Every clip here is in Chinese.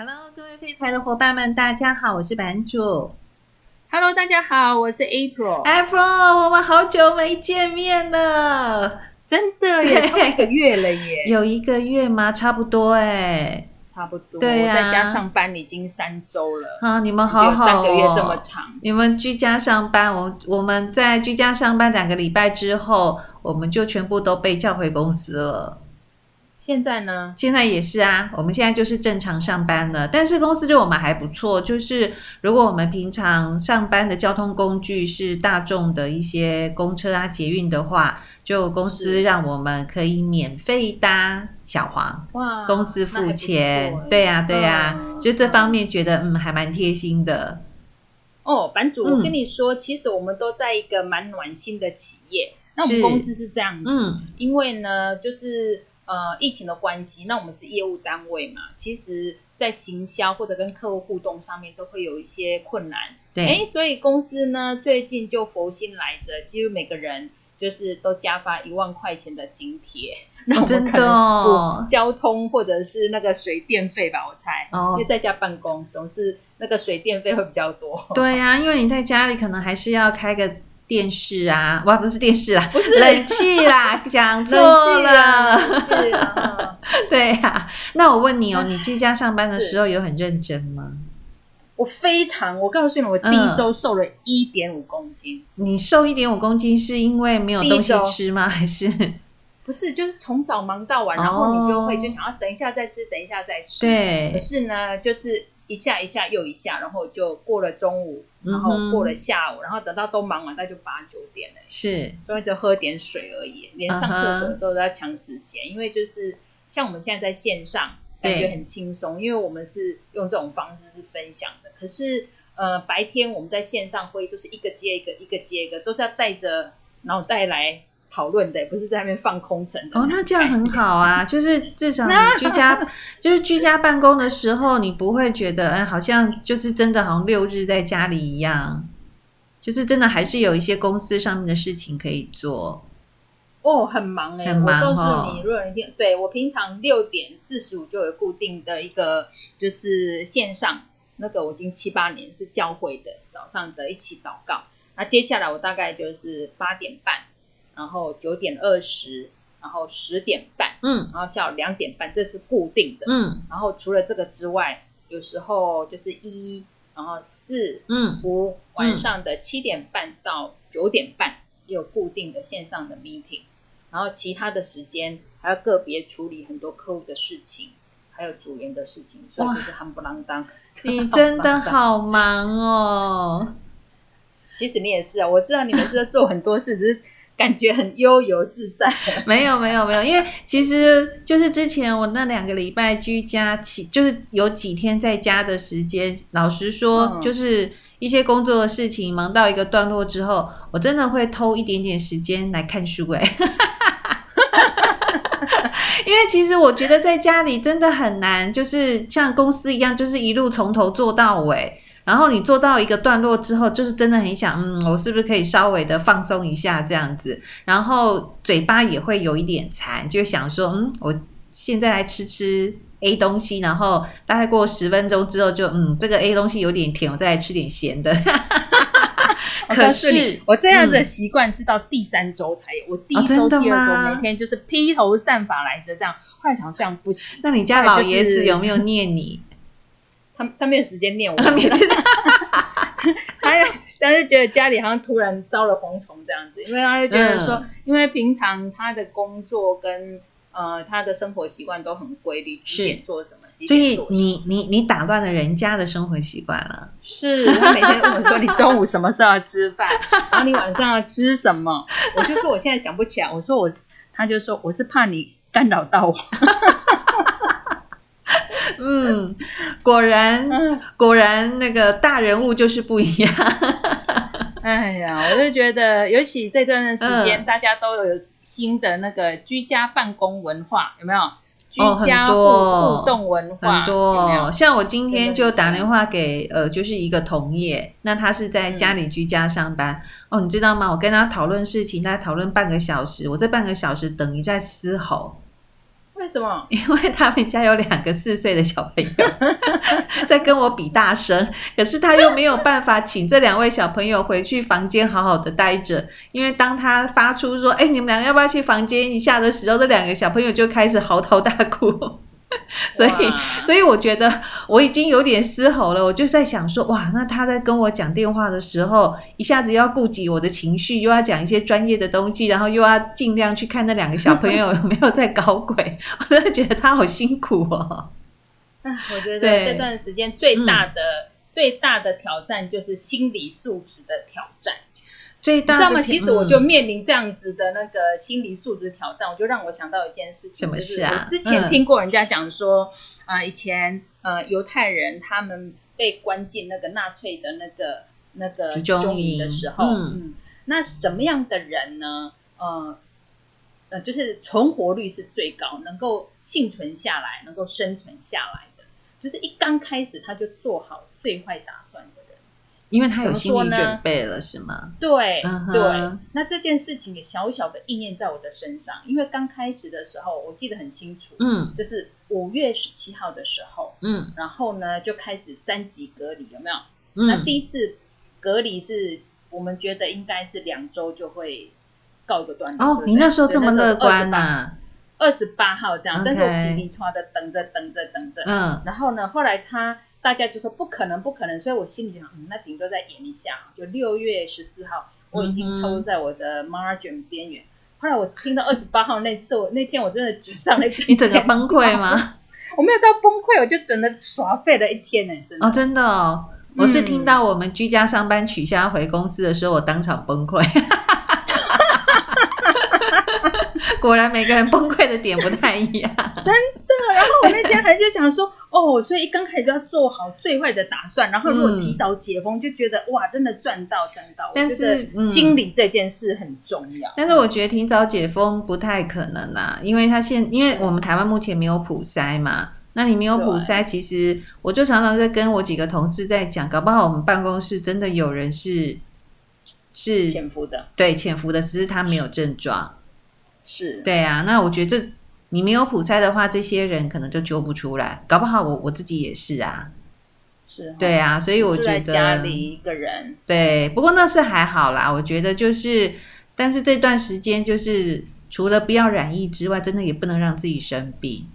Hello，各位废柴的伙伴们，大家好，我是版主。Hello，大家好，我是 April。April，我们好久没见面了，真的也超一个月了耶。有一个月吗？差不多哎，差不多。对呀、啊，我在家上班已经三周了。啊，你们好好、哦，三个月这么长。你们居家上班，我我们在居家上班两个礼拜之后，我们就全部都被叫回公司了。现在呢？现在也是啊，我们现在就是正常上班了。但是公司对我们还不错，就是如果我们平常上班的交通工具是大众的一些公车啊、捷运的话，就公司让我们可以免费搭小黄。哇，公司付钱。对呀、啊，对呀、啊嗯，就这方面觉得嗯，还蛮贴心的。哦，版主，我跟你说、嗯，其实我们都在一个蛮暖心的企业。那我们公司是这样子，嗯，因为呢，就是。呃，疫情的关系，那我们是业务单位嘛，其实，在行销或者跟客户互动上面，都会有一些困难。对，哎，所以公司呢，最近就佛心来着，几乎每个人就是都加发一万块钱的津贴，那我们可能交通或者是那个水电费吧，我猜，哦，因为在家办公，总是那个水电费会比较多。对呀、啊，因为你在家里可能还是要开个。电视啊，哇，不是电视啦，不是冷气啦，讲错了。是啊，对呀、啊。那我问你哦，你居家上班的时候有很认真吗？我非常，我告诉你，我第一周瘦了一点五公斤。嗯、你瘦一点五公斤是因为没有东西吃吗？还是不是？就是从早忙到晚，然后你就会就想要等一下再吃，等一下再吃。对。可是呢，就是。一下一下又一下，然后就过了中午，然后过了下午，嗯、然后等到都忙完，那就八九点了。是，所以就喝点水而已，连上厕所的时候都要抢时间，uh -huh. 因为就是像我们现在在线上，感觉很轻松，因为我们是用这种方式是分享的。可是呃，白天我们在线上会议都是一个接一个，一个接一个，都是要带着脑袋来。讨论的不是在那边放空城的哦，那这样很好啊，就是至少你 居家就是居家办公的时候，你不会觉得嗯，好像就是真的好像六日在家里一样，就是真的还是有一些公司上面的事情可以做哦，很忙哎、欸，很忙哦。我告诉你，如果一天对我平常六点四十五就有固定的一个就是线上那个，我已经七八年是教会的早上的一起祷告，那接下来我大概就是八点半。然后九点二十，然后十点半，嗯，然后下午两点半，这是固定的，嗯。然后除了这个之外，有时候就是一，然后四，嗯，五，晚上的七点半到九点半也有固定的线上的 meeting，然后其他的时间还要个别处理很多客户的事情，还有组员的事情，所以就是夯不啷当。你真的好忙哦。其实你也是啊，我知道你们是在做很多事，只是。感觉很悠游自在，没有没有没有，因为其实就是之前我那两个礼拜居家，起就是有几天在家的时间。老实说，就是一些工作的事情忙到一个段落之后，我真的会偷一点点时间来看书。哎，因为其实我觉得在家里真的很难，就是像公司一样，就是一路从头做到尾。然后你做到一个段落之后，就是真的很想，嗯，我是不是可以稍微的放松一下这样子？然后嘴巴也会有一点馋，就想说，嗯，我现在来吃吃 A 东西，然后大概过十分钟之后就，嗯，这个 A 东西有点甜，我再来吃点咸的。可是我这样子的习惯是到第三周才有，嗯、我第一周、第二周每天就是披头散发来着，这样。后来想这样不行，那你家老爷子有没有念你？他他没有时间念我，他但是 觉得家里好像突然招了蝗虫这样子，因为他就觉得说，嗯、因为平常他的工作跟呃他的生活习惯都很规律，几点做什么，几点做什么，所以你你你打乱了人家的生活习惯了。是他每天问我说，你中午什么时候要吃饭，然后你晚上要吃什么？我就说我现在想不起来。我说我，他就说我是怕你干扰到我。嗯，果然，果然，那个大人物就是不一样。哎呀，我就觉得，尤其这段的时间，嗯，大家都有新的那个居家办公文化，有没有？居家互，哦，互动文化很多，有没有？像我今天就打电话给呃，就是一个同业，那他是在家里居家上班，嗯。哦，你知道吗？我跟他讨论事情，大概讨论半个小时，我这半个小时等于在嘶吼。为什么？因为他们家有两个四岁的小朋友 在跟我比大声，可是他又没有办法请这两位小朋友回去房间好好的待着，因为当他发出说：“哎，你们两个要不要去房间一下？”的时候，这两个小朋友就开始嚎啕大哭。所以，所以我觉得我已经有点嘶吼了。我就在想说，哇，那他在跟我讲电话的时候，一下子又要顾及我的情绪，又要讲一些专业的东西，然后又要尽量去看那两个小朋友 有没有在搞鬼。我真的觉得他好辛苦哦。哎，我觉 得这段时间最大的、嗯、最大的挑战就是心理素质的挑战。最大知道吗？其实我就面临这样子的那个心理素质挑战，嗯、我就让我想到一件事情，什么事啊？就是我之前听过人家讲说，啊、嗯呃，以前呃犹太人他们被关进那个纳粹的那个那个集中营的时候，嗯，嗯，那什么样的人呢？呃呃，就是存活率是最高，能够幸存下来，能够生存下来的，就是一刚开始他就做好最坏打算的。因为他有心理准备了，是吗？对、uh-huh. 对，那这件事情也小小的意念在我的身上。因为刚开始的时候，我记得很清楚，嗯，就是五月十七号的时候，嗯，然后呢就开始三级隔离，有没有？嗯，那第一次隔离是我们觉得应该是两周就会告一个段落。哦，你那时候这么乐观呐？二十八号这样.但是我皮皮剉的等着等着等着，嗯，然后呢，后来他。大家就说不可能，不可能，所以我心里想，嗯，那顶多再演一下，就六月十四号，我已经抽在我的 margin 边缘。后来我听到二十八号那次，我那天我真的沮丧了一天，你整个崩溃吗？我没有到崩溃，我就整个耍废了一天呢，真的哦，真的哦，我是听到我们居家上班取消回公司的时候，我当场崩溃。果然每个人崩溃的点不太一样，真的。然后我那天还就想说，哦，所以刚开始就要做好最坏的打算，然后如果提早解封，就觉得、嗯、哇，真的赚到赚到。但是心理这件事很重要。但是我觉得提早解封不太可能啦，因为他现因为我们台湾目前没有普筛嘛，那你没有普筛，其实我就常常在跟我几个同事在讲，搞不好我们办公室真的有人是是潜伏的，对，潜伏的，只是他没有症状。是。对啊，那我觉得这你没有普筛的话，这些人可能就揪不出来，搞不好我我自己也是啊，是，对啊，所以我觉得家里一个人，对，不过那是还好啦，我觉得就是，但是这段时间就是除了不要染疫之外，真的也不能让自己生病，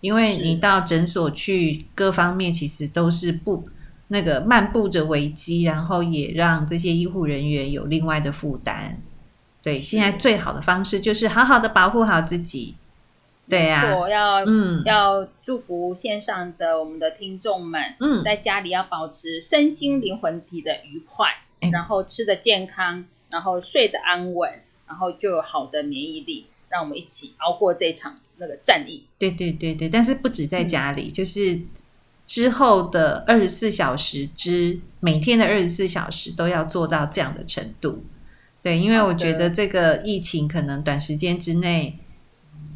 因为你到诊所去，各方面其实都是不那个漫步着危机，然后也让这些医护人员有另外的负担。对，现在最好的方式就是好好的保护好自己。对呀、要嗯，要祝福线上的我们的听众们，嗯，在家里要保持身心灵魂体的愉快，嗯、然后吃的健康，然后睡得安稳，然后就有好的免疫力，让我们一起熬过这场那个战役。对对对对，但是不止在家里，嗯、就是之后的二十四小时之每天的二十四小时都要做到这样的程度。对，因为我觉得这个疫情可能短时间之内，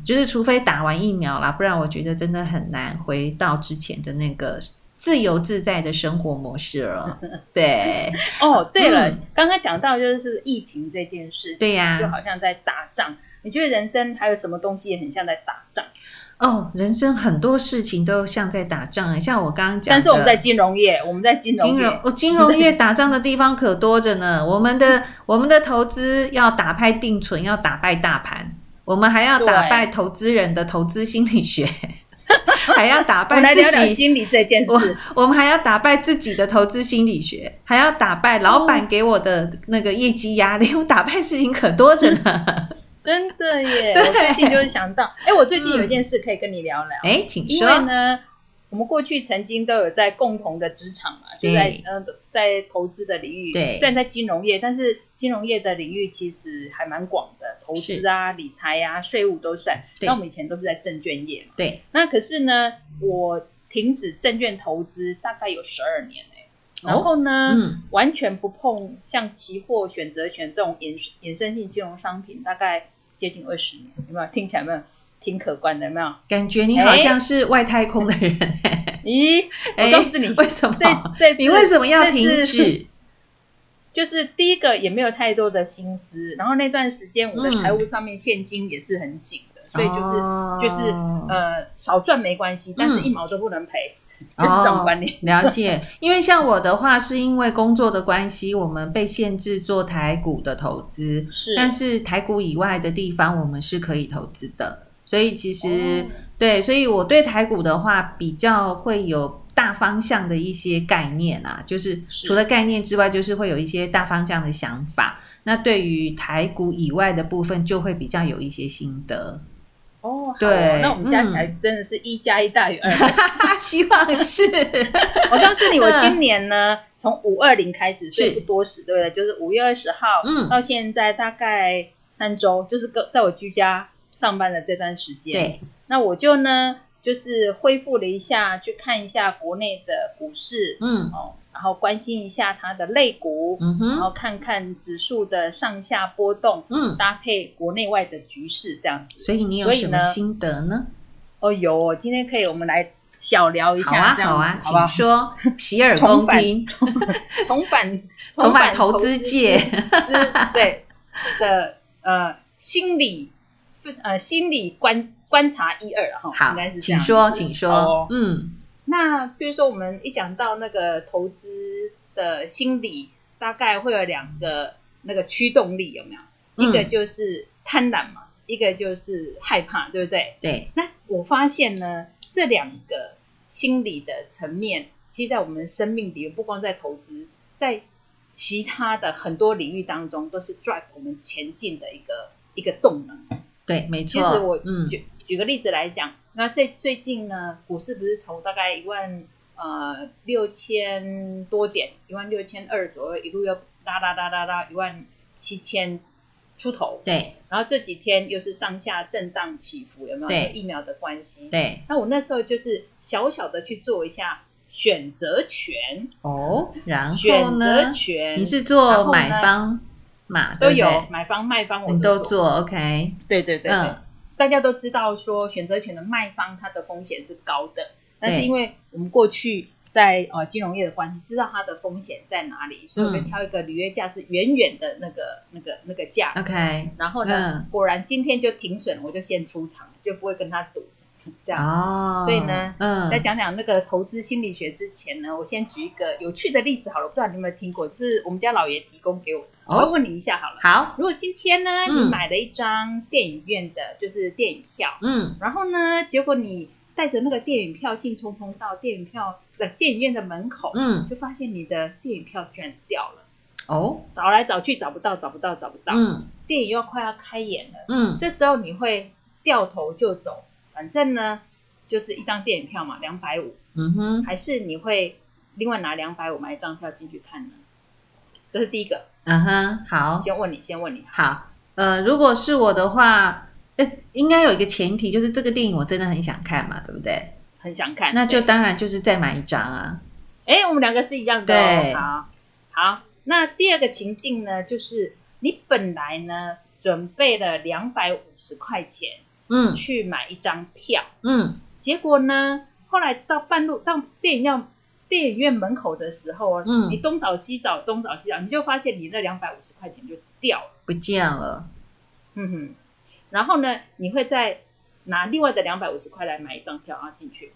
就是除非打完疫苗啦，不然我觉得真的很难回到之前的那个自由自在的生活模式了。对，哦，对了，嗯、刚刚讲到就是疫情这件事情，对呀、啊，就好像在打仗。你觉得人生还有什么东西也很像在打仗？哦，人生很多事情都像在打仗，像我刚刚讲，但是我们在金融业，我们在金融业，金融，哦，金融业打仗的地方可多着呢。我们的我们的投资要打败定存，要打败大盘，我们还要打败投资人的投资心理学，还要打败自己聊聊心理这件事我。我们还要打败自己的投资心理学，还要打败老板给我的那个业绩压力，我打败事情可多着呢。真的耶！我最近就是想到，哎，我最近有一件事可以跟你聊聊。哎，请说。因为呢，我们过去曾经都有在共同的职场嘛，就在呃，在投资的领域。对。虽然在金融业，但是金融业的领域其实还蛮广的，投资啊、理财啊、税务都算。那我们以前都是在证券业嘛。对。那可是呢，我停止证券投资大概有十二年哎。然后呢，哦嗯，完全不碰像期货、选择权这种衍衍生性金融商品，大概。接近二十年，有没有听起来有没有挺可观的？有没有感觉你好像是外太空的人？咦，我告诉你，为什么？你为什么要停止？就是第一个也没有太多的心思，然后那段时间我的财务上面现金也是很紧的，嗯、所以就是、哦、就是呃少赚没关系，但是一毛都不能赔。嗯 就是这种观念，哦，了解。因为像我的话，是因为工作的关系，我们被限制做台股的投资。是，但是台股以外的地方，我们是可以投资的。所以其实、哦、对，所以我对台股的话，比较会有大方向的一些概念啊。就是除了概念之外，就是会有一些大方向的想法。那对于台股以外的部分，就会比较有一些心得。哦，好，对，那我们加起来真的是一加一大于二，嗯、希望是。我告诉你，我今年呢，从五二零开始，所以不多时，对不对？就是五月二十号，嗯，到现在大概三周，就是个在我居家上班的这段时间，对，那我就呢，就是恢复了一下，去看一下国内的股市，嗯，哦。然后关心一下它的肋骨，嗯哼，然后看看指数的上下波动，嗯，搭配国内外的局势这样子。所以你有什么心得呢？哦，有，今天可以我们来小聊一下，好啊，好啊，请说，洗耳恭听，重返重返投资界。之对的呃心理呃心理观观察一二哈，好，应该是这样，请说，请说，嗯。那比如说，我们一讲到那个投资的心理，大概会有两个那个驱动力，有没有？嗯、一个就是贪婪嘛，一个就是害怕，对不对？对。那我发现呢，这两个心理的层面，其实，在我们生命里，不光在投资，在其他的很多领域当中，都是 drive 我们前进的一个一个动能。对，没错。其实我举、嗯、举个例子来讲。那在最近呢，股市不是从大概一万呃六千多点，一万六千二左右，一路又拉拉拉拉拉一万七千出头。对。然后这几天又是上下震荡起伏，有没有？对。疫苗的关系。对。那我那时候就是小小的去做一下选择权。哦。然后呢？选择权。你是做买方嘛？都有买方卖方，我们都做。OK。对对对对。嗯大家都知道说，选择权的卖方它的风险是高的，但是因为我们过去在呃金融业的关系，知道它的风险在哪里，所以我就挑一个履约价是远远的那个、那个、那个价。OK，然后呢，嗯、果然今天就停损，我就先出场，就不会跟他赌。这样子，哦、所以呢，嗯，在讲讲那个投资心理学之前呢，我先举一个有趣的例子好了，不知道你有没有听过，是我们家老爷提供给我的，哦、我要问你一下好了。好，如果今天呢，嗯、你买了一张电影院的，就是电影票，嗯，然后呢，结果你带着那个电影票兴冲冲到电影票的电影院的门口，嗯，就发现你的电影票居然掉了，哦，找来找去找不到，找不到，找不到，嗯，电影又快要开演了，嗯，这时候你会掉头就走。反正呢，就是一张电影票嘛，两百五。嗯哼，还是你会另外拿两百五买一张票进去看呢？这是第一个。嗯哼，好。先问你，先问你。好，呃，如果是我的话，诶，应该有一个前提，就是这个电影我真的很想看嘛，对不对？很想看，那就当然就是再买一张啊。诶，我们两个是一样的哦。对，好，好。那第二个情境呢，就是你本来呢准备了两百五十块钱。嗯，去买一张票，嗯，结果呢，后来到半路到电影院电影院门口的时候，嗯，你东找西找，东找西找，你就发现你那两百五十块钱就掉了，不见了，嗯哼，然后呢，你会再拿另外的两百五十块来买一张票，然后进去。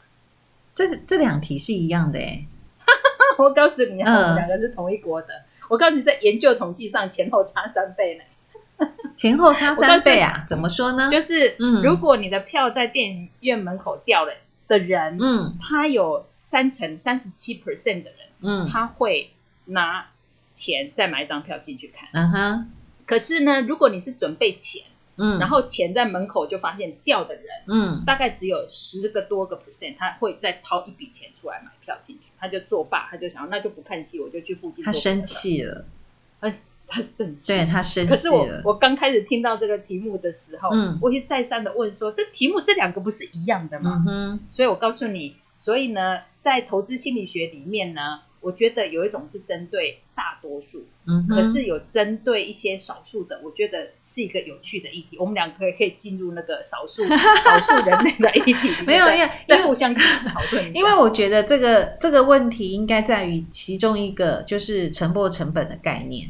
这这两题是一样的哎，我告诉你啊，我们两个是同一国的，我告诉你，在研究统计上前后差三倍呢。前后差三倍啊？怎么说呢？就是，如果你的票在电影院门口掉了的人，嗯，他有三成三十七 percent 的人，嗯，他会拿钱再买一张票进去看。嗯哼。可是呢，如果你是准备钱，嗯，然后钱在门口就发现掉的人，嗯，大概只有十个多个 percent，他会再掏一笔钱出来买票进去，他就作罢，他就想，那就不看戏，我就去附近。他生气了。他生气，对他生气。可是我我刚开始听到这个题目的时候，嗯，我就再三的问说，这题目这两个不是一样的吗？嗯。所以我告诉你，所以呢，在投资心理学里面呢，我觉得有一种是针对大多数，嗯，可是有针对一些少数的，我觉得是一个有趣的议题。我们两个可以可以进入那个少数 少数人类的议题，没有，因为在互相讨论。因为我觉得这个这个问题应该在于其中一个就是沉没成本的概念。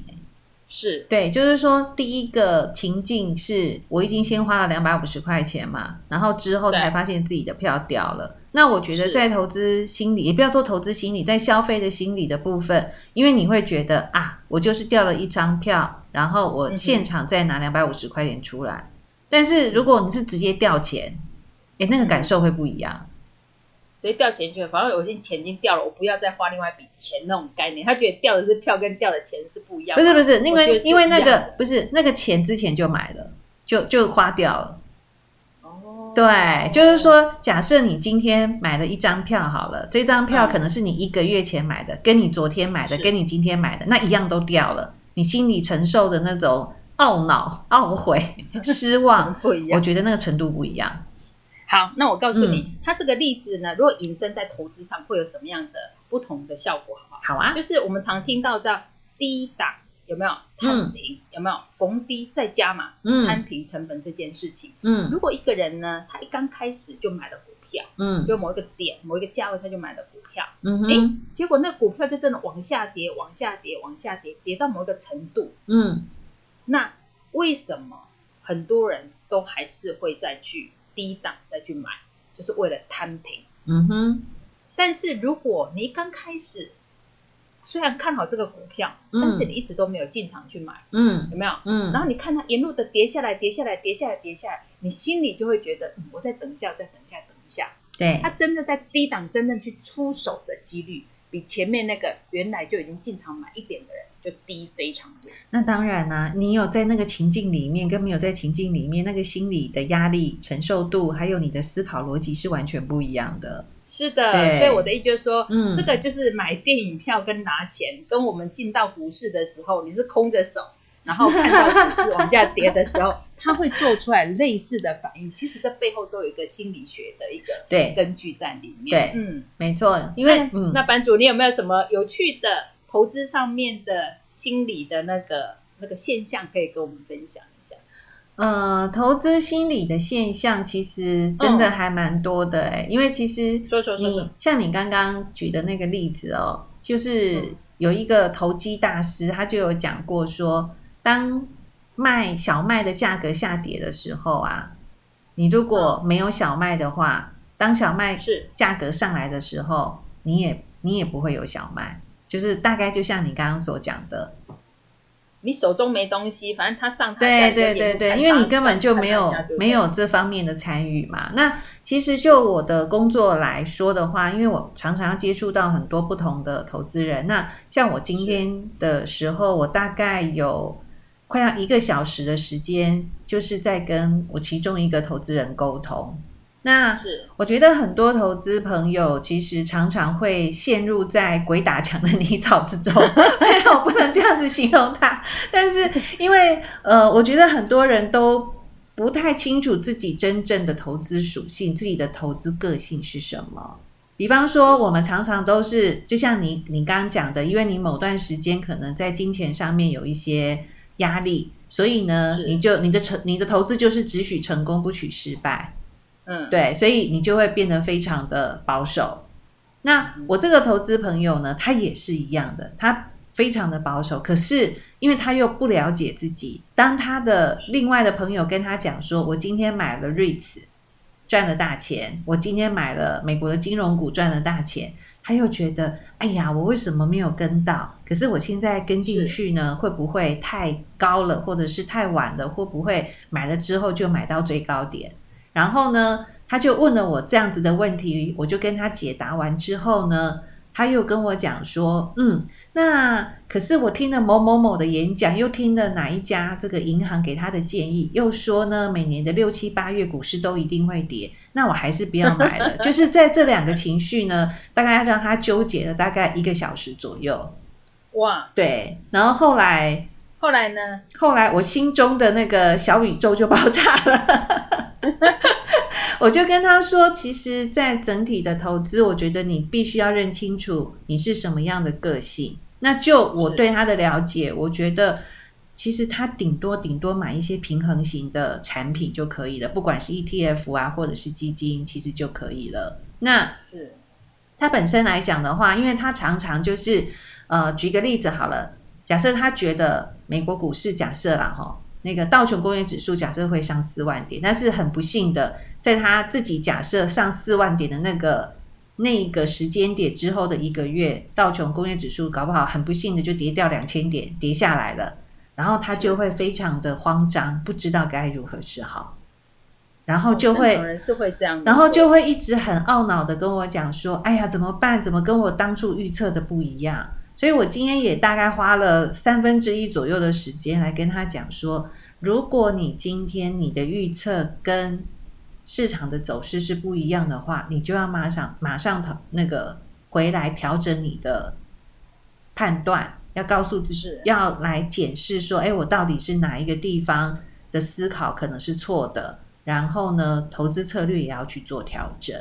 是对，就是说第一个情境是我已经先花了两百五十块钱嘛，然后之后才发现自己的票掉了。那我觉得在投资心理，也不要说投资心理，在消费的心理的部分，因为你会觉得啊，我就是掉了一张票，然后我现场再拿两百五十块钱出来。嗯、但是如果你是直接掉钱，哎，那个感受会不一样。嗯所以掉钱就反正我已经钱已经掉了，我不要再花另外一笔钱那种概念。他觉得掉的是票跟掉的钱是不一样。不是不是，因为因为那个不是那个钱之前就买了，就就花掉了。哦，对，就是说，假设你今天买了一张票好了，这张票可能是你一个月前买的，嗯、跟你昨天买的，跟你今天买的那一样都掉了，你心里承受的那种懊恼、懊悔、失望，不一样。我觉得那个程度不一样。好，那我告诉你，它、嗯、这个例子呢，如果引申在投资上，会有什么样的不同的效果？好不好？好啊，就是我们常听到叫低档有没有摊平、嗯、有没有逢低再加码摊平成本这件事情。嗯，如果一个人呢，他一刚开始就买了股票，嗯，就某一个点某一个价位他就买了股票，嗯哼，诶，结果那股票就真的往下跌，往下跌，往下跌，跌到某一个程度，嗯，那为什么很多人都还是会再去？低档再去买，就是为了摊平。嗯哼。但是如果你刚开始虽然看好这个股票，嗯、但是你一直都没有进场去买，嗯，有没有？嗯。然后你看它一路的跌下来，跌下来，跌下来，跌下来，你心里就会觉得，嗯、我再等一下，再等一下，等一下。对。它真的在低档真正去出手的几率，比前面那个原来就已经进场买一点的人。就低非常多。那当然啦、啊，你有在那个情境里面，跟没有在情境里面，那个心理的压力承受度，还有你的思考逻辑是完全不一样的。是的，所以我的意思就是说，嗯，这个就是买电影票跟拿钱，跟我们进到股市的时候，你是空着手，然后看到股市往下跌的时候，他会做出来类似的反应。其实这背后都有一个心理学的一个对根据在里面。对，嗯，没错。因为，嗯，那班主，你有没有什么有趣的？投资上面的心理的那个那个现象，可以跟我们分享一下。呃，投资心理的现象其实真的还蛮多的哎、欸，嗯、因为其实说说说你像你刚刚举的那个例子哦，就是有一个投机大师，他就有讲过说，当卖小麦的价格下跌的时候啊，你如果没有小麦的话，当小麦是价格上来的时候，你也你也不会有小麦。就是大概就像你刚刚所讲的，你手中没东西，反正它上他对对对对，因为你根本就没有没有这方面的参与嘛。那其实就我的工作来说的话，因为我常常要接触到很多不同的投资人。那像我今天的时候，我大概有快要一个小时的时间，就是在跟我其中一个投资人沟通。那是我觉得很多投资朋友其实常常会陷入在鬼打墙的泥沼之中，虽然我不能这样子形容他，但是因为呃，我觉得很多人都不太清楚自己真正的投资属性，自己的投资个性是什么。比方说，我们常常都是就像你你刚刚讲的，因为你某段时间可能在金钱上面有一些压力，所以呢，你就你的成你的投资就是只许成功不许失败。嗯，对，所以你就会变得非常的保守。那我这个投资朋友呢，他也是一样的，他非常的保守。可是因为他又不了解自己，当他的另外的朋友跟他讲说：“我今天买了 REITs，赚了大钱；我今天买了美国的金融股，赚了大钱。”他又觉得：“哎呀，我为什么没有跟到？可是我现在跟进去呢，会不会太高了，或者是太晚了？会不会买了之后就买到最高点？”然后呢，他就问了我这样子的问题，我就跟他解答完之后呢，他又跟我讲说，嗯，那可是我听了某某某的演讲，又听了哪一家这个银行给他的建议，又说呢，每年的六七八月股市都一定会跌，那我还是不要买了。就是在这两个情绪呢，大概让他纠结了大概一个小时左右。哇，对，然后后来，后来呢？后来我心中的那个小宇宙就爆炸了。我就跟他说，其实，在整体的投资，我觉得你必须要认清楚你是什么样的个性。那就我对他的了解，我觉得其实他顶多顶多买一些平衡型的产品就可以了，不管是 ETF 啊，或者是基金，其实就可以了。那是他本身来讲的话，因为他常常就是呃，举个例子好了。假设他觉得美国股市假设啦哈，那个道琼工业指数假设会上四万点，但是很不幸的，在他自己假设上四万点的那个那个时间点之后的一个月，道琼工业指数搞不好很不幸的就跌掉两千点，跌下来了，然后他就会非常的慌张，不知道该如何是好。然后就会，人是会这样，然后就会一直很懊恼的跟我讲说：“哎呀，怎么办？怎么跟我当初预测的不一样？”所以，我今天也大概花了三分之一左右的时间来跟他讲说：“如果你今天你的预测跟市场的走势是不一样的话，你就要马上马上那个回来调整你的判断，要告诉自己，要来检视说：哎，我到底是哪一个地方的思考可能是错的。”然后呢，投资策略也要去做调整。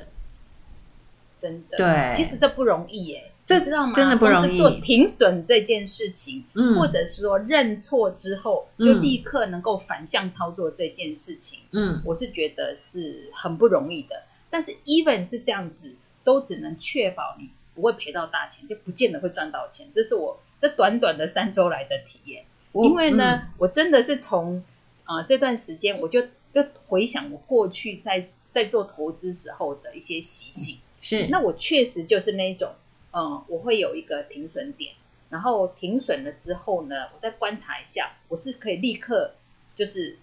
真的，对，其实这不容易耶，这知道吗？真的不容易。做停损这件事情，嗯，或者是说认错之后就立刻能够反向操作这件事情，嗯，我是觉得是很不容易的。但是，even 是这样子，都只能确保你不会赔到大钱，就不见得会赚到钱。这是我这短短的三周来的体验。因为呢，嗯，我真的是从啊，呃，这段时间我就。就回想我过去在在做投资时候的一些习性，是那我确实就是那种，嗯，我会有一个停损点，然后停损了之后呢，我再观察一下，我是可以立刻就是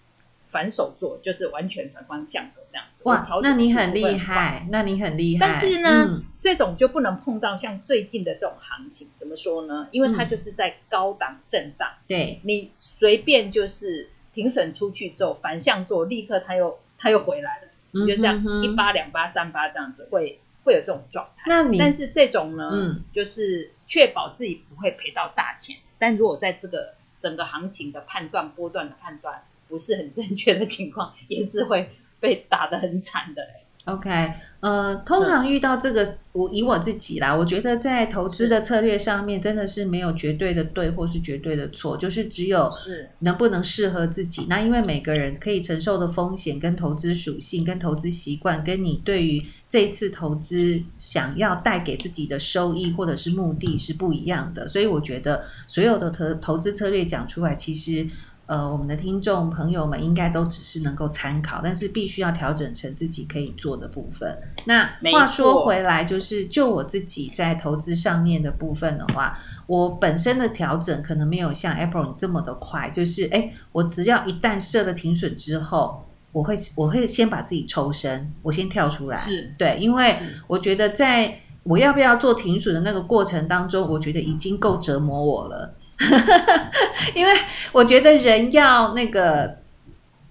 反手做，就是完全反方向的这样子。哇，那你很厉害，那你很厉害。但是呢，嗯，这种就不能碰到像最近的这种行情，怎么说呢？因为它就是在高档震荡，嗯，对，你随便就是。停损出去之后反向做，立刻它又它又回来了，嗯、就这样一八两八三八这样子会会有这种状态。那你但是这种呢，嗯，就是确保自己不会赔到大钱。但如果在这个整个行情的判断波段的判断不是很正确的情况，也是会被打得很惨的。OK，呃，通常遇到这个，我以我自己啦，我觉得在投资的策略上面，真的是没有绝对的对或是绝对的错，就是只有是能不能适合自己。那因为每个人可以承受的风险、跟投资属性、跟投资习惯，跟你对于这一次投资想要带给自己的收益或者是目的是不一样的，所以我觉得所有的投投资策略讲出来，其实。呃，我们的听众朋友们应该都只是能够参考，但是必须要调整成自己可以做的部分。那话说回来，就是就我自己在投资上面的部分的话，我本身的调整可能没有像 Apple 这么的快。就是，哎，我只要一旦设了停损之后，我会我会先把自己抽身，我先跳出来。是对，因为我觉得在我要不要做停损的那个过程当中，我觉得已经够折磨我了。因为我觉得人要那个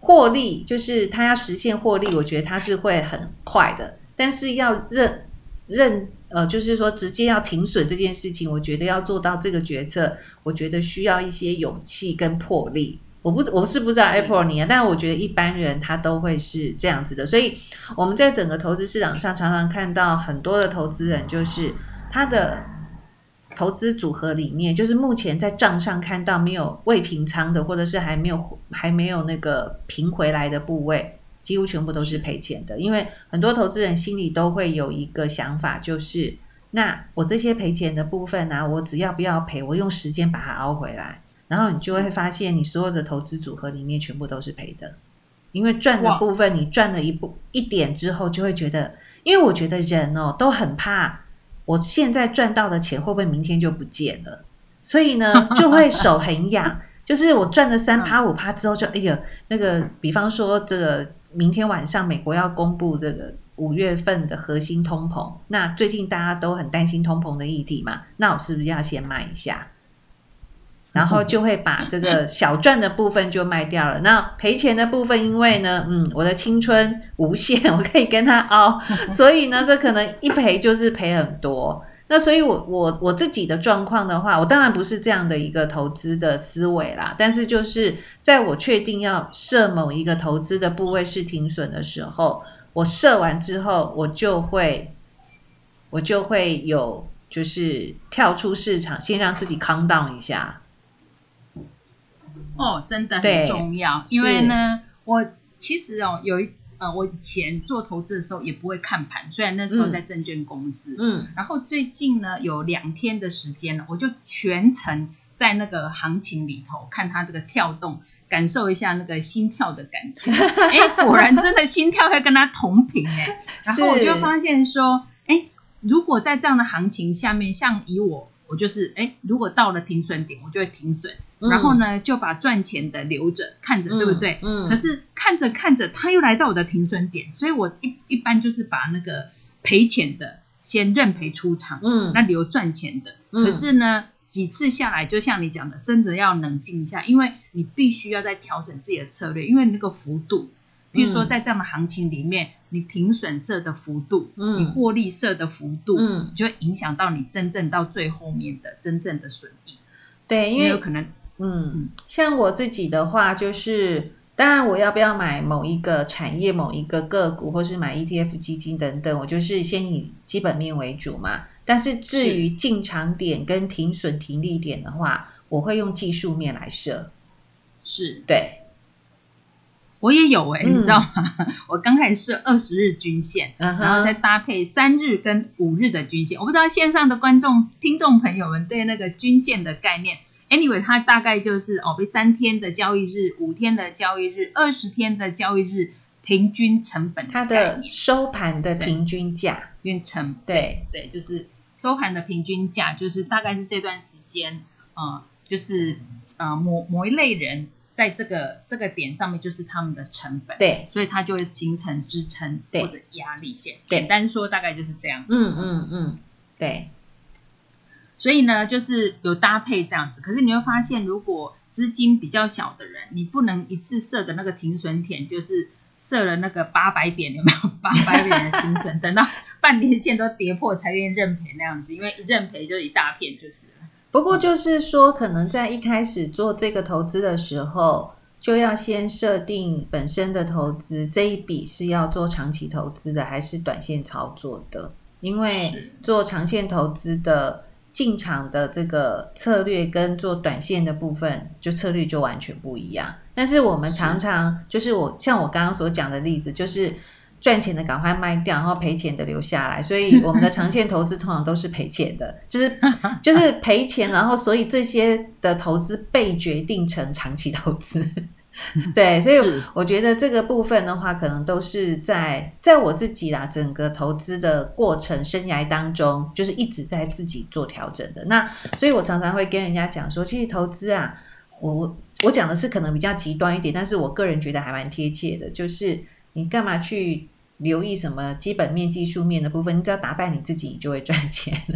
获利，就是他要实现获利，我觉得他是会很快的。但是要认认呃，就是说直接要停损这件事情，我觉得要做到这个决策，我觉得需要一些勇气跟魄力。我不我是不知道 Apple 你啊，但我觉得一般人他都会是这样子的。所以我们在整个投资市场上常常看到很多的投资人，就是他的。投资组合里面，就是目前在账上看到没有未平仓的，或者是还没有还没有那个平回来的部位，几乎全部都是赔钱的。因为很多投资人心里都会有一个想法，就是那我这些赔钱的部分呢、啊，我只要不要赔，我用时间把它熬回来，然后你就会发现，你所有的投资组合里面全部都是赔的。因为赚的部分，你赚了一步一点之后，就会觉得，因为我觉得人哦都很怕。我现在赚到的钱会不会明天就不见了？所以呢，就会手很痒。就是我赚了三趴五趴之后就，就哎呀，那个，比方说，这个明天晚上美国要公布这个五月份的核心通膨，那最近大家都很担心通膨的议题嘛，那我是不是要先卖一下？然后就会把这个小赚的部分就卖掉了。那赔钱的部分，因为呢，嗯，我的青春无限，我可以跟他熬，所以呢，这可能一赔就是赔很多。那所以我我我自己的状况的话，我当然不是这样的一个投资的思维啦。但是就是在我确定要设某一个投资的部位是停损的时候，我设完之后，我就会我就会有就是跳出市场，先让自己 calm down 一下。哦，真的很重要，因为呢，我其实哦，有一呃，我以前做投资的时候也不会看盘，虽然那时候在证券公司，嗯，然后最近呢，有两天的时间了，我就全程在那个行情里头看它这个跳动，感受一下那个心跳的感觉。哎，果然真的心跳会跟它同频哎。然后我就发现说，哎，如果在这样的行情下面，像以我，我就是哎，如果到了停损点，我就会停损。然后呢，就把赚钱的留着看着，对不对？嗯。可是看着看着，他又来到我的停损点，所以我一一般就是把那个赔钱的先认赔出场，嗯，那留赚钱的。可是呢，几次下来，就像你讲的，真的要冷静一下，因为你必须要再调整自己的策略，因为那个幅度，比如说在这样的行情里面，你停损设的幅度，嗯，你获利设的幅度，嗯，就会影响到你真正到最后面的真正的损益。对，因为有可能。嗯，像我自己的话，就是当然我要不要买某一个产业、某一个个股，或是买 ETF 基金等等，我就是先以基本面为主嘛。但是至于进场点跟停损停利点的话，我会用技术面来设。是，对，我也有哎、欸，嗯、你知道吗？我刚开始设二十日均线，嗯、然后再搭配三日跟五日的均线。我不知道线上的观众、听众朋友们对那个均线的概念。Anyway，它大概就是哦，被三天的交易日、五天的交易日、二十天的交易日平均成本的，它的收盘的平均价，平均对成对对，就是收盘的平均价，就是大概是这段时间啊、呃，就是呃某某一类人在这个这个点上面，就是他们的成本，对，所以它就会形成支撑或者压力线。简单说，大概就是这样子。嗯嗯嗯，对。所以呢，就是有搭配这样子。可是你会发现，如果资金比较小的人，你不能一次设的那个停损点，就是设了那个八百点，有没有八百点的停损？等到半年线都跌破才愿意认赔那样子，因为一认赔就一大片就是。不过就是说，可能在一开始做这个投资的时候，就要先设定本身的投资这一笔是要做长期投资的，还是短线操作的？因为做长线投资的。进场的这个策略跟做短线的部分，就策略就完全不一样。但是我们常常就是我像我刚刚所讲的例子，就是赚钱的赶快卖掉，然后赔钱的留下来。所以我们的长线投资通常都是赔钱的，就是 就是赔钱，然后所以这些的投资被决定成长期投资。对，所以我觉得这个部分的话，可能都是在在我自己啦，整个投资的过程生涯当中，就是一直在自己做调整的。那所以我常常会跟人家讲说，其实投资啊，我我我讲的是可能比较极端一点，但是我个人觉得还蛮贴切的，就是你干嘛去留意什么基本面、技术面的部分？你只要打败你自己，你就会赚钱。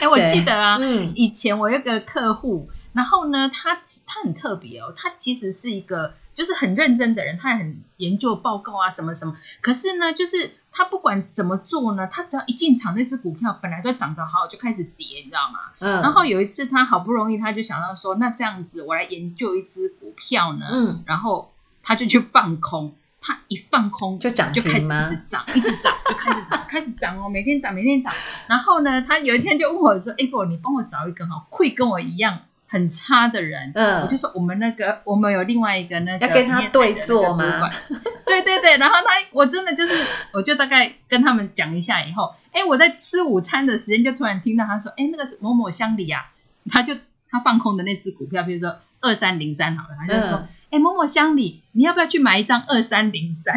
哎、欸，我记得啊，嗯，以前我有个客户。然后呢，他他很特别哦，他其实是一个就是很认真的人，他也很研究报告啊什么什么。可是呢，就是他不管怎么做呢，他只要一进场，那只股票本来都涨得好，就开始跌，你知道吗？嗯。然后有一次，他好不容易，他就想到说，那这样子，我来研究一只股票呢。嗯。然后他就去放空，他一放空就涨，就开始一直涨，一直涨，就开始涨，开始涨哦，每天涨，每天涨。然后呢，他有一天就问我说：“哎，不，你帮我找一个哈，会跟我一样。”很差的人，嗯，我就说我们那个，我们有另外一个那个要跟他对坐吗？对对对，然后他，我真的就是，我就大概跟他们讲一下以后，哎，我在吃午餐的时间就突然听到他说，哎，那个是某某乡里啊，他就他放空的那只股票，比如说二三零三好了，他就说。嗯哎，某某乡里，你要不要去买一张二三零三？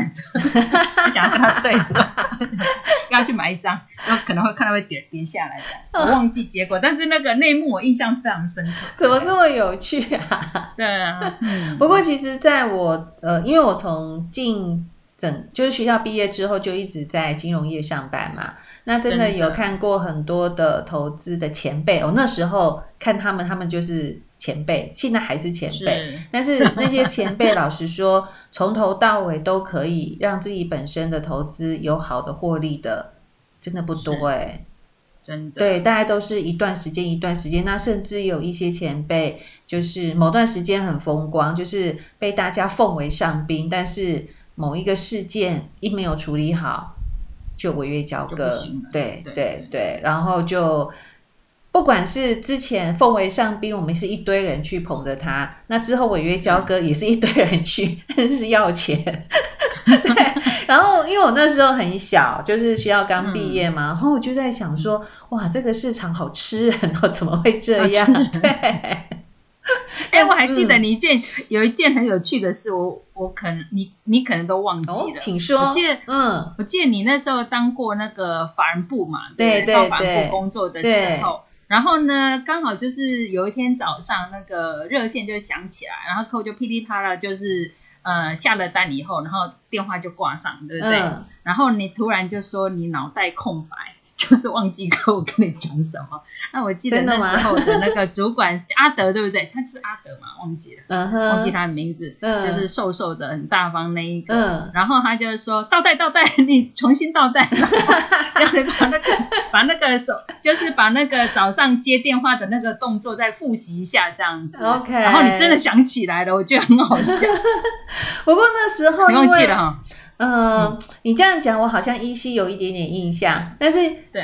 我 想要跟他对坐，要去买一张，然后可能会看到会跌跌下来的，我忘记结果，但是那个内幕我印象非常深刻。怎么这么有趣啊？对啊，嗯。不过其实在我呃，因为我从进整就是学校毕业之后，就一直在金融业上班嘛。那真的有看过很多的投资的前辈，我、哦、那时候看他们，他们就是。前辈现在还是前辈，是。但是那些前辈 老实说，从头到尾都可以让自己本身的投资有好的获利的，真的不多哎、欸，真的。对，大家都是一段时间一段时间，那甚至有一些前辈就是某段时间很风光，就是被大家奉为上宾，但是某一个事件一没有处理好，就违约交割，对对对，对，然后就。不管是之前奉为上宾，我们是一堆人去捧着他，那之后违约交割也是一堆人去，是要钱。对，然后因为我那时候很小，就是学校刚毕业嘛，嗯、然后我就在想说，哇，这个市场好吃人哦，怎么会这样？对。哎、欸，我还记得你一件、嗯、有一件很有趣的事，我我可能你你可能都忘记了，哦、请说。我记得，嗯，我记得你那时候当过那个法人部嘛，对对对，到法人部工作的时候。然后呢，刚好就是有一天早上，那个热线就响起来，然后客户就噼里啪啦，就是呃下了单以后，然后电话就挂上，对不对？嗯、然后你突然就说你脑袋空白。就是忘记跟我跟你讲什么。那我记得那时候的那个主管阿德，对不对？他是阿德嘛？忘记了，忘记他的名字。嗯、就是瘦瘦的、很大方那一个。嗯、然后他就说倒带倒带，你重新倒带，然 后就把那个把那个手，就是把那个早上接电话的那个动作再复习一下，这样子。OK。然后你真的想起来了，我觉得很好笑。不过那时候你忘记了哈。呃，嗯、你这样讲，我好像依稀有一点点印象，但是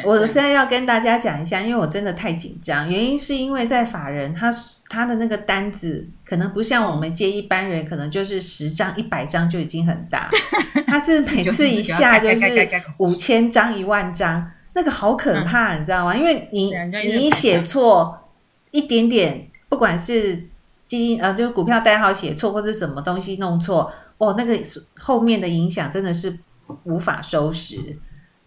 我现在要跟大家讲一下，因为我真的太紧张。原因是因为在法人，他他的那个单子可能不像我们接一般人，可能就是十张、一百张就已经很大，他是每次一下就是五千张、一万张，那个好可怕，你知道吗？因为你你写错一点点，不管是基金呃，就是股票代号写错，或者什么东西弄错。哦，那个后面的影响真的是无法收拾，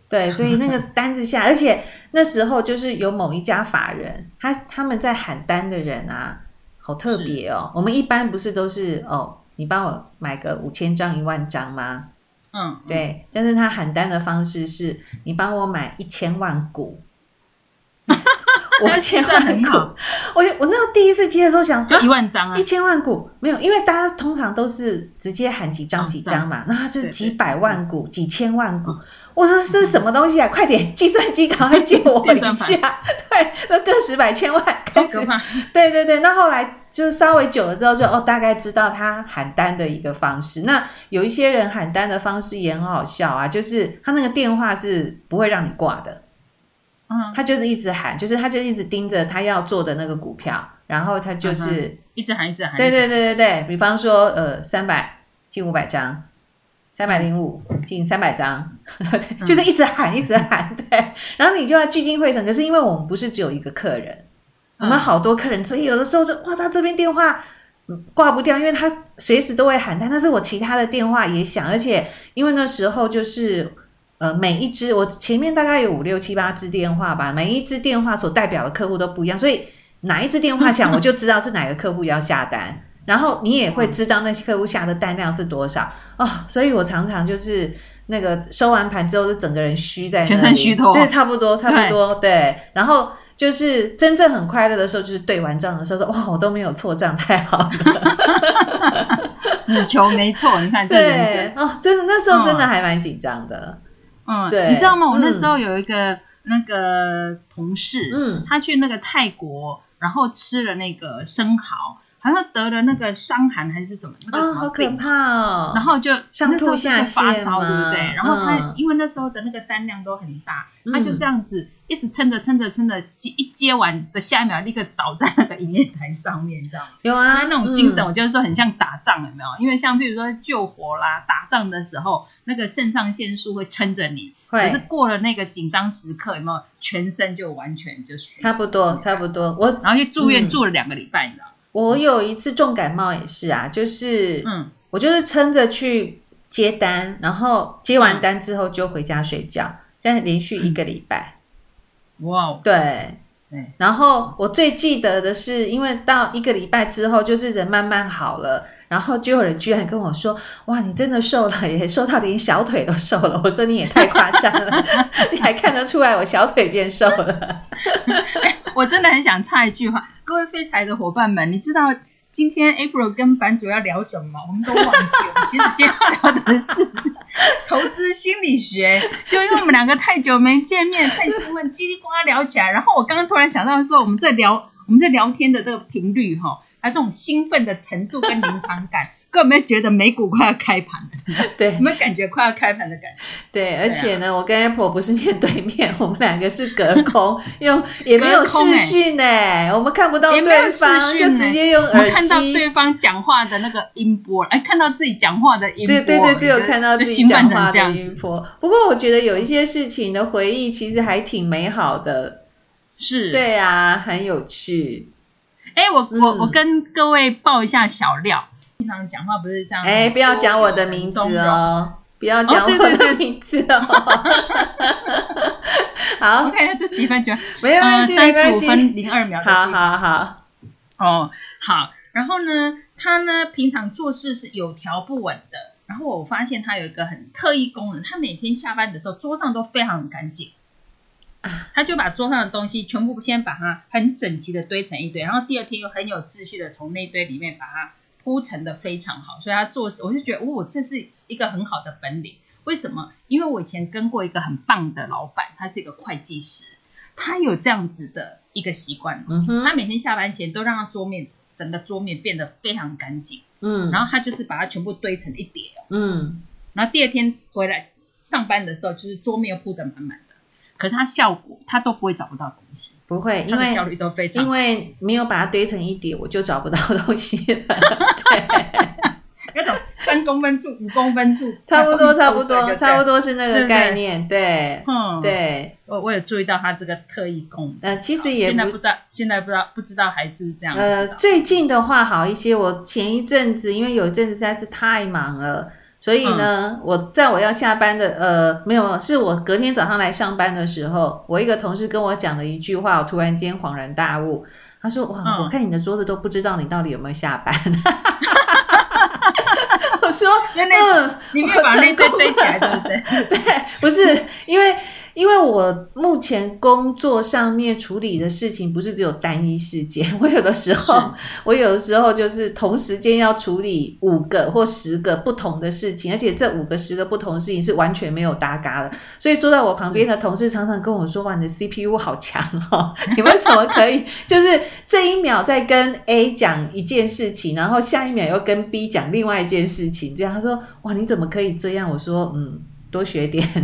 对，所以那个 单子下，而且那时候就是有某一家法人，他他们在喊单的人啊，好特别哦。我们一般不是都是哦，你帮我买个五千张、一万张吗？嗯，对。但是他喊单的方式是你帮我买一千万股。我一千万股，我我那时候第一次接的时候想，就一万张啊，一千万股没有，因为大家通常都是直接喊几张几张嘛，那他就是几百万股、几千万股。我说这是什么东西啊？快点，计算机赶快借我 一下。对，那个十百千万开始。对对对，那后来就稍微久了之后，就哦大概知道他喊单的一个方式。那有一些人喊单的方式也很好笑啊，就是他那个电话是不会让你挂的。他就是一直喊，就是他就一直盯着他要做的那个股票，然后他就是、嗯、一直喊，一直喊。对对对对对，比方说呃，三百进五百张，三百零五进三百张，对，就是一直喊，一直喊，对。然后你就要聚精会神，可是因为我们不是只有一个客人，我们好多客人，所以有的时候就哇，他这边电话挂不掉，因为他随时都会喊，但但是我其他的电话也响，而且因为那时候就是。呃，每一支我前面大概有五六七八支电话吧，每一支电话所代表的客户都不一样，所以哪一支电话响，我就知道是哪个客户要下单，然后你也会知道那些客户下的单量是多少哦。所以我常常就是那个收完盘之后，就整个人虚在那里，全身虚脱，对，差不多，差不多，对，对。然后就是真正很快乐的时候，就是对完账的时候说，哇，我都没有错账，太好了，只求没错。你看这人生哦，真的那时候真的还蛮紧张的。嗯，对，你知道吗？我那时候有一个那个同事，嗯，他去那个泰国，然后吃了那个生蚝。好像得了那个伤寒还是什么那个什么病，好可怕哦！然后就上吐下泻，发烧，对不对？然后他因为那时候的那个单量都很大，他就这样子一直撑着撑着撑着接一接完的下一秒立刻倒在那个营业台上面，你知道吗？有啊，所以那种精神，我就是说很像打仗，有没有？因为像比如说救火啦、打仗的时候，那个肾上腺素会撑着你，可是过了那个紧张时刻，有没有？全身就完全就差不多，差不多。我然后去住院住了两个礼拜，你知道。我有一次重感冒也是啊，就是，嗯，我就是撑着去接单，然后接完单之后就回家睡觉，这样连续一个礼拜。哇，对，对。然后我最记得的是，因为到一个礼拜之后，就是人慢慢好了。然后就有人居然跟我说：“哇，你真的瘦了，也瘦到连小腿都瘦了。”我说：“你也太夸张了，你还看得出来我小腿变瘦了。”我真的很想插一句话，各位废柴的伙伴们，你知道今天 April 跟版主要聊什么？我们都忘记了。其实今天要聊的是投资心理学，就因为我们两个太久没见面，太兴奋，叽里呱聊起来。然后我刚刚突然想到说，我们在聊我们在聊天的这个频率哈。他这种兴奋的程度跟临场感，有没有觉得美股快要开盘了？对，有没有感觉快要开盘的感觉？对，而且呢，我跟 Apple 不是面对面，我们两个是隔空，用也没有视讯呢，我们看不到对方，就直接用耳机看到对方讲话的那个音波，哎，看到自己讲话的音波，对对对，只有看到自己讲话的音波。不过我觉得有一些事情的回忆其实还挺美好的，是对啊，很有趣。哎，我我我跟各位报一下小料。平常讲话不是这样。哎，不要讲我的名字哦！不要讲我的名字哦。好，我看一下这几分钟，没有关系，三十五分零二秒。好好好。哦，好。然后呢，他呢平常做事是有条不紊的。然后我发现他有一个很特异功能，他每天下班的时候桌上都非常干净。啊，他就把桌上的东西全部先把它很整齐的堆成一堆，然后第二天又很有秩序的从那堆里面把它。铺成的非常好，所以他做事我就觉得，哦，这是一个很好的本领。为什么？因为我以前跟过一个很棒的老板，他是一个会计师，他有这样子的一个习惯，嗯哼，他每天下班前都让他桌面整个桌面变得非常干净，嗯，然后他就是把它全部堆成一叠，嗯，然后第二天回来上班的时候，就是桌面铺的满满的。可是它效果，它都不会找不到东西，不会，因为效率都非常，因为没有把它堆成一叠，我就找不到东西了。对，那种三公分处、五公分处，差不多，差不多，差不多是那个概念。对，嗯，对，我我有注意到他这个特异功能。呃，其实也现在不知道，现在不知道，不知道还是这样。呃，最近的话好一些。我前一阵子，因为有一阵子实在是太忙了。所以呢，嗯、我在我要下班的呃，没有，是我隔天早上来上班的时候，我一个同事跟我讲了一句话，我突然间恍然大悟。他说：“哇，嗯、我看你的桌子都不知道你到底有没有下班。”我说：“真的，嗯、你没有把那堆堆起来，对不对？” 对，不是因为。因为我目前工作上面处理的事情不是只有单一事件，我有的时候，我有的时候就是同时间要处理五个或十个不同的事情，而且这五个十个不同的事情是完全没有搭嘎的。所以坐在我旁边的同事常常跟我说：“哇，你的 CPU 好强哦，你为什么可以就是这一秒在跟 A 讲一件事情，然后下一秒又跟 B 讲另外一件事情？”这样他说：“哇，你怎么可以这样？”我说：“嗯。”多学点，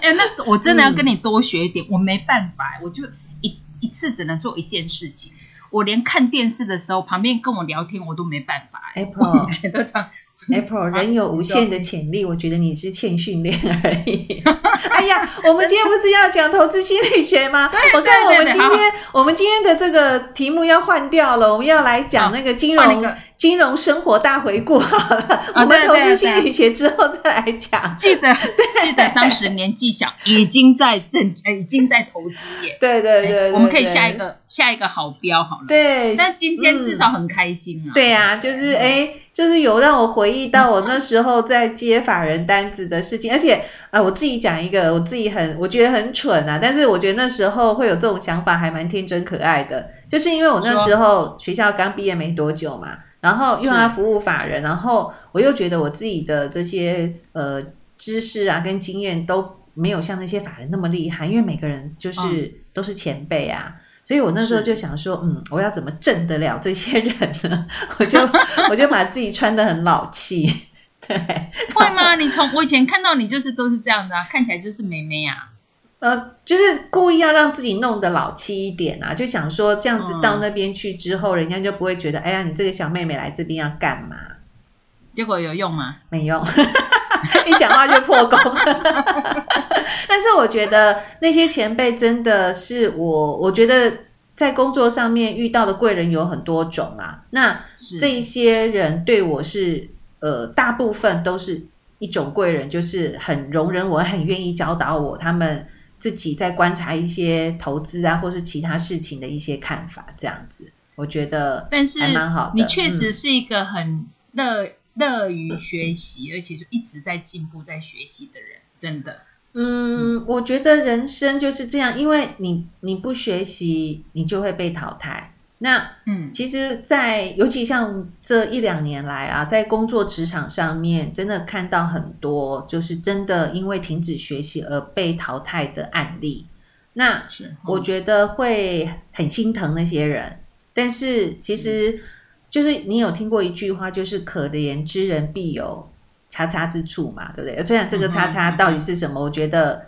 哎、欸，那我真的要跟你多学一点，嗯、我没办法，我就一一次只能做一件事情，我连看电视的时候旁边跟我聊天我都没办法。Apple 以前都这样。April 人有无限的潜力，我觉得你是欠训练而已。哎呀，我们今天不是要讲投资心理学吗？我看我们今天我们今天的这个题目要换掉了，我们要来讲那个金融金融生活大回顾 好了。我们投资心理学之后再来讲。记得记得当时年纪小，已经在挣，已经在投资耶。对对对，我们可以下一个下一个好标好了。对，但今天至少很开心啊。对呀，就是哎。就是有让我回忆到我那时候在接法人单子的事情，而且啊，我自己讲一个，我自己很我觉得很蠢啊，但是我觉得那时候会有这种想法，还蛮天真可爱的。就是因为我那时候学校刚毕业没多久嘛，然后又要服务法人，然后我又觉得我自己的这些呃知识啊跟经验都没有像那些法人那么厉害，因为每个人就是都是前辈啊。所以我那时候就想说，嗯，我要怎么挣得了这些人呢？我就 我就把自己穿的很老气，对，会吗？你从我以前看到你就是都是这样的啊，看起来就是妹妹啊，呃，就是故意要让自己弄得老气一点啊，就想说这样子到那边去之后，嗯、人家就不会觉得，哎呀，你这个小妹妹来这边要干嘛？结果有用吗？没用。一讲话就破功，但是我觉得那些前辈真的是我，我觉得在工作上面遇到的贵人有很多种啊。那这一些人对我是呃，大部分都是一种贵人，就是很容忍我，很愿意教导我，他们自己在观察一些投资啊，或是其他事情的一些看法，这样子，我觉得还蛮好的。你确实是一个很乐。乐于学习，而且就一直在进步、在学习的人，真的。嗯，嗯，我觉得人生就是这样，因为你你不学习，你就会被淘汰。那嗯，其实在，在尤其像这一两年来啊，在工作职场上面，真的看到很多就是真的因为停止学习而被淘汰的案例。那我觉得会很心疼那些人，但是其实。嗯就是你有听过一句话，就是可怜之人必有叉叉之处嘛，对不对？虽然这个叉叉到底是什么，嗯、我觉得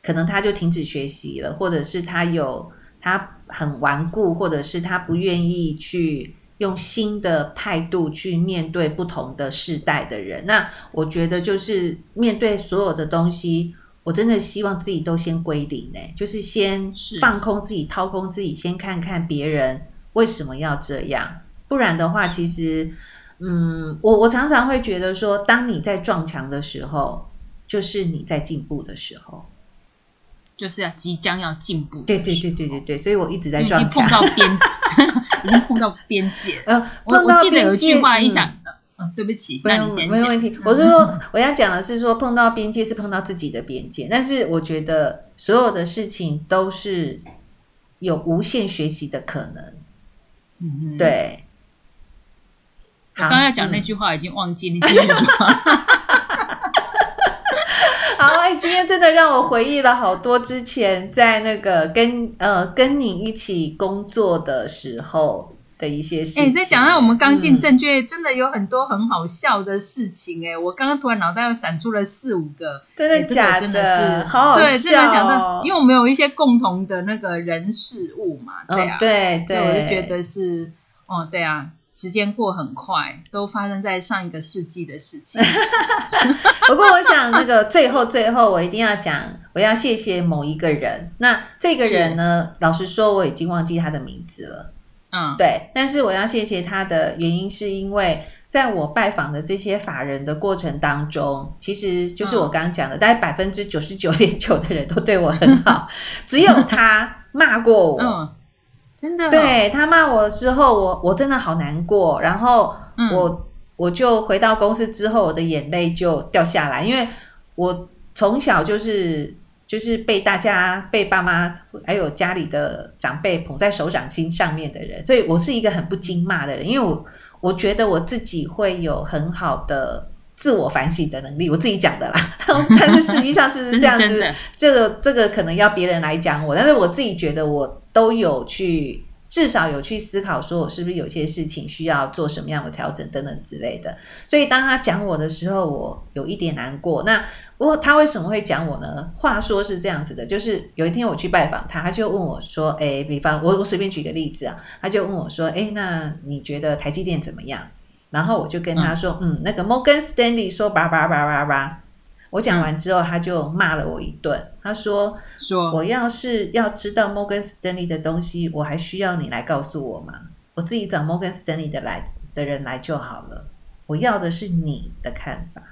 可能他就停止学习了，或者是他有他很顽固，或者是他不愿意去用新的态度去面对不同的世代的人。那我觉得就是面对所有的东西。我真的希望自己都先归零呢，就是先放空自己，掏空自己，先看看别人为什么要这样。不然的话，其实，嗯，我我常常会觉得说，当你在撞墙的时候，就是你在进步的时候，就是要即将要进步。对对对对对对，所以我一直在撞墙，碰到边界，已经碰到边界。呃，我我记得有一句话，一想。嗯，对不起，不用，没有问题。我是说，我要讲的是说，碰到边界是碰到自己的边界，但是我觉得所有的事情都是有无限学习的可能。嗯，对。我刚刚要讲那句话已经忘记那 哎，今天真的让我回忆了好多之前在那个跟呃跟你一起工作的时候。的一些事情，哎、欸，在讲到我们刚进证券，嗯、真的有很多很好笑的事情，哎，我刚刚突然脑袋又闪出了四五个，真的假的？真的是好好笑，对，真的想到，因为我们有一些共同的那个人事物嘛，对啊，哦、对对，我就觉得是，哦，对啊，时间过很快，都发生在上一个世纪的事情。不过，我想那个最后最后，我一定要讲，我要谢谢某一个人。那这个人呢，老实说，我已经忘记他的名字了。嗯，对，但是我要谢谢他的原因，是因为在我拜访的这些法人的过程当中，其实就是我刚刚讲的，嗯、大概百分之九十九点九的人都对我很好，只有他骂过我，嗯、真的、哦，对，他骂我的时候，我我真的好难过，然后我、嗯、我就回到公司之后，我的眼泪就掉下来，因为我从小就是。就是被大家、被爸妈还有家里的长辈捧在手掌心上面的人，所以我是一个很不经骂的人，因为我我觉得我自己会有很好的自我反省的能力，我自己讲的啦。但是实际上是不是这样子？这个这个可能要别人来讲我，但是我自己觉得我都有去。至少有去思考，说我是不是有些事情需要做什么样的调整等等之类的。所以当他讲我的时候，我有一点难过。那我他为什么会讲我呢？话说是这样子的，就是有一天我去拜访他，他就问我说：“哎，比方我我随便举个例子啊，他就问我说：‘哎，那你觉得台积电怎么样？’然后我就跟他说：‘嗯，嗯，那个摩根斯丹利说叭叭叭叭叭。’我讲完之后，他就骂了我一顿。他说：“说我要是要知道摩根斯丹利的东西，我还需要你来告诉我吗？我自己找摩根斯丹利的来的人来就好了。我要的是你的看法。”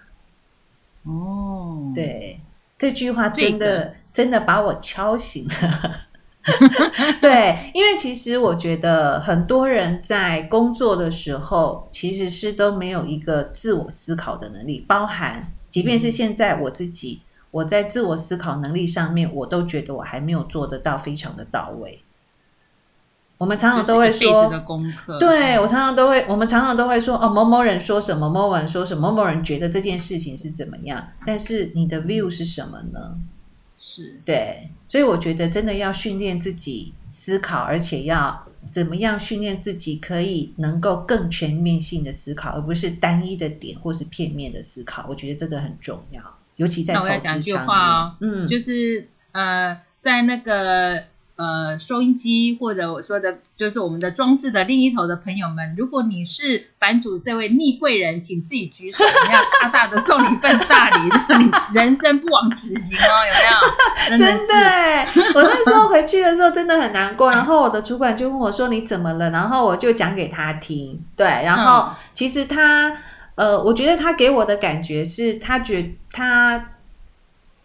哦，对，这句话真的、这个、真的把我敲醒了。对，因为其实我觉得很多人在工作的时候，其实是都没有一个自我思考的能力，包含。即便是现在我自己，我在自我思考能力上面，我都觉得我还没有做得到非常的到位。我们常常都会说，对，我常常都会，我们常常都会说，哦，某某人说什么，某某人说什么，某某人觉得这件事情是怎么样，但是你的 view 是什么呢？是对，所以我觉得真的要训练自己思考，而且要。怎么样训练自己可以能够更全面性的思考，而不是单一的点或是片面的思考？我觉得这个很重要，尤其在投资上面。那我要讲一句话哦，嗯，就是呃，在那个。呃，收音机或者我说的，就是我们的装置的另一头的朋友们，如果你是版主这位逆贵人，请自己举手，我们要大大的送你一份大礼，让你人生不枉此行哦，有没有？真的是，真的，我那时候回去的时候真的很难过，然后我的主管就问我说：“你怎么了？”然后我就讲给他听，对，然后其实他，呃，我觉得他给我的感觉是他觉他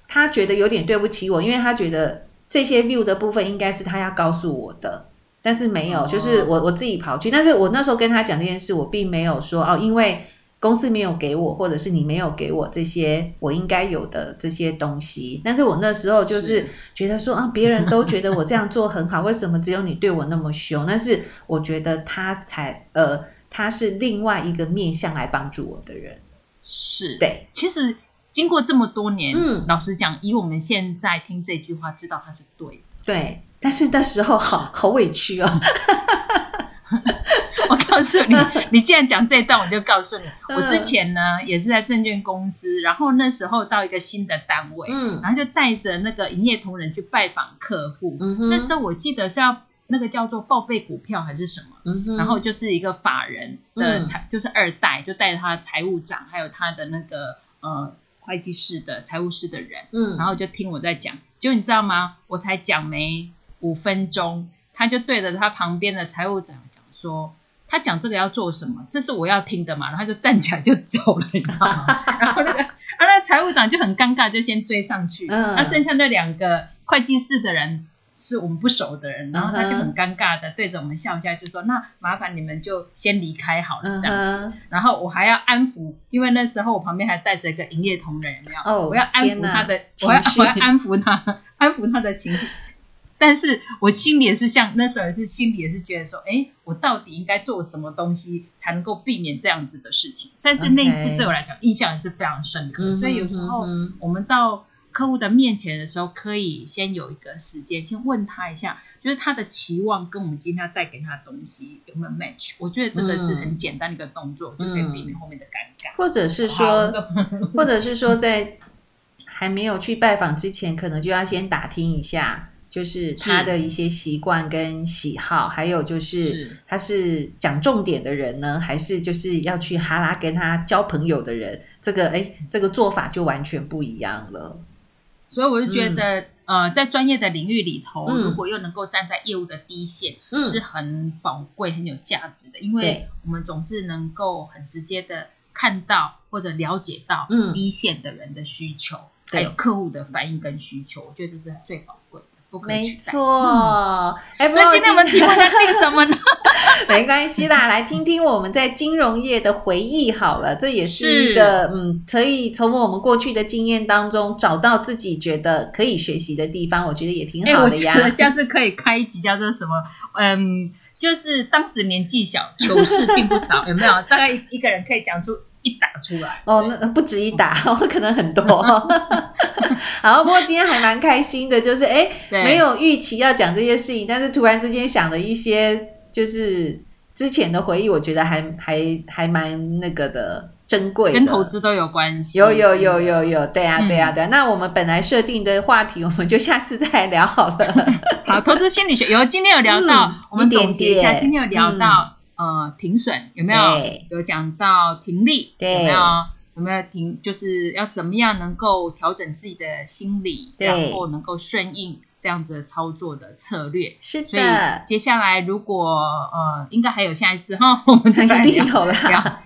他觉得有点对不起我，因为他觉得。这些 view 的部分应该是他要告诉我的，但是没有，就是我我自己跑去。但是我那时候跟他讲这件事，我并没有说哦，因为公司没有给我，或者是你没有给我这些我应该有的这些东西。但是我那时候就是觉得说啊，别人都觉得我这样做很好，为什么只有你对我那么凶？但是我觉得他才呃，他是另外一个面向来帮助我的人，是对，其实。经过这么多年，嗯，老实讲，以我们现在听这句话，知道他是对的，对。但是那时候好好委屈哦。我告诉你，你既然讲这一段，我就告诉你，我之前呢也是在证券公司，然后那时候到一个新的单位，嗯，然后就带着那个营业同仁去拜访客户，那时候我记得是要那个叫做报备股票还是什么，然后就是一个法人的财，就是二代，就带着他的财务长，还有他的那个呃会计室的财务室的人，嗯，然后就听我在讲，结果你知道吗？我才讲没五分钟。他就对着他旁边的财务长讲说：“他讲这个要做什么？这是我要听的嘛？”然后他就站起来就走了，你知道吗？然后那个 啊，那财务长就很尴尬，就先追上去。嗯，那剩下那两个会计室的人是我们不熟的人，然后他就很尴尬的对着我们笑一下，就说：“那麻烦你们就先离开好了，这样子。”然后我还要安抚，因为那时候我旁边还带着一个营业同仁，有没有？哦，我要安抚他的，我要我要安抚他，安抚他的情绪。但是我心里也是像那时候也是心里也是觉得说，哎，我到底应该做什么东西才能够避免这样子的事情？但是那一次对我来讲印象也是非常深刻，所以有时候我们到客户的面前的时候，可以先有一个时间，先问他一下，就是他的期望跟我们今天要带给他的东西有没有 match？我觉得这个是很简单的一个动作，嗯、就可以避免后面的尴尬。或者是说，或者是说，在还没有去拜访之前，可能就要先打听一下。就是他的一些习惯跟喜好，还有就是他是讲重点的人呢，还是就是要去哈拉跟他交朋友的人？这个哎，这个做法就完全不一样了。所以我就觉得，嗯、呃，在专业的领域里头，嗯、如果又能够站在业务的第一线，嗯、是很宝贵、很有价值的，因为我们总是能够很直接的看到或者了解到第一线的人的需求，嗯、还有客户的反应跟需求，我觉得这是最宝没错，哎，所以今天我们题目在定什么呢？没关系啦，来听听我们在金融业的回忆好了，这也是一个是嗯，可以从我们过去的经验当中找到自己觉得可以学习的地方，我觉得也挺好的呀。我觉得下次可以开一集叫做什么？嗯，就是当时年纪小，糗事并不少，有没有？大概一个人可以讲出。一打出来哦，那不止一打，我 可能很多。好，不过今天还蛮开心的，就是哎，对没有预期要讲这些事情，但是突然之间想了一些，就是之前的回忆，我觉得还还还蛮那个的珍贵，跟投资都有关系。有有有有有，对啊对啊对啊。嗯、那我们本来设定的话题，我们就下次再聊好了。好，投资心理学有今天有聊到，嗯、我们总结一下，今天有聊到。嗯呃，停损有没有？有讲到停利，有没有？有没有停？就是要怎么样能够调整自己的心理，然后能够顺应这样子的操作的策略。是的。所以接下来如果呃，应该还有下一次哈，我们再来聊聊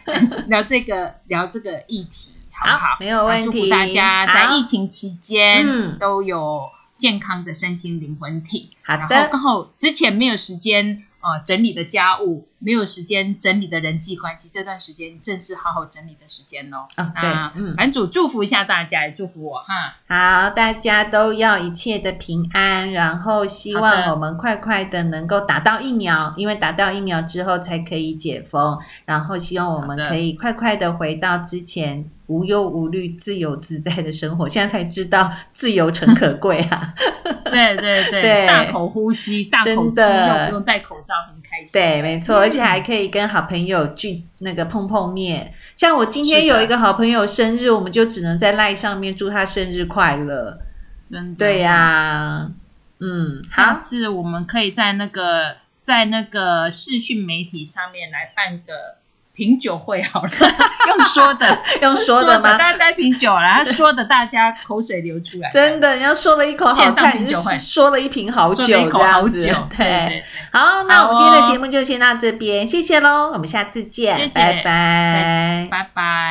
聊这个聊这个议题，好不好？好，没有问题。祝福大家在疫情期间嗯都有健康的身心灵魂体。好的。然后刚好之前没有时间。呃，整理的家务没有时间整理的人际关系，这段时间正是好好整理的时间哦。啊，对，嗯，版主祝福一下大家，也祝福我哈。好，大家都要一切的平安，然后希望我们快快的能够打到疫苗，因为打到疫苗之后才可以解封，然后希望我们可以快快的回到之前。无忧无虑、自由自在的生活，现在才知道 自由诚可贵啊！对 对对，对大口呼吸，大口吃肉，的不用戴口罩，很开心。对，没错，而且还可以跟好朋友聚那个碰碰面。像我今天有一个好朋友生日，我们就只能在赖上面祝他生日快乐。真的，对呀、啊，嗯，下次我们可以在那个在那个视讯媒体上面来办个。品酒会好了，用说的，用说的吗？大家带瓶酒来，他说的，大家口水流出来。真的，人家说了一口好菜，品酒会说了一瓶好酒，一口好酒。对，好，那我们今天的节目就先到这边，谢谢喽，我们下次见，拜拜，拜拜。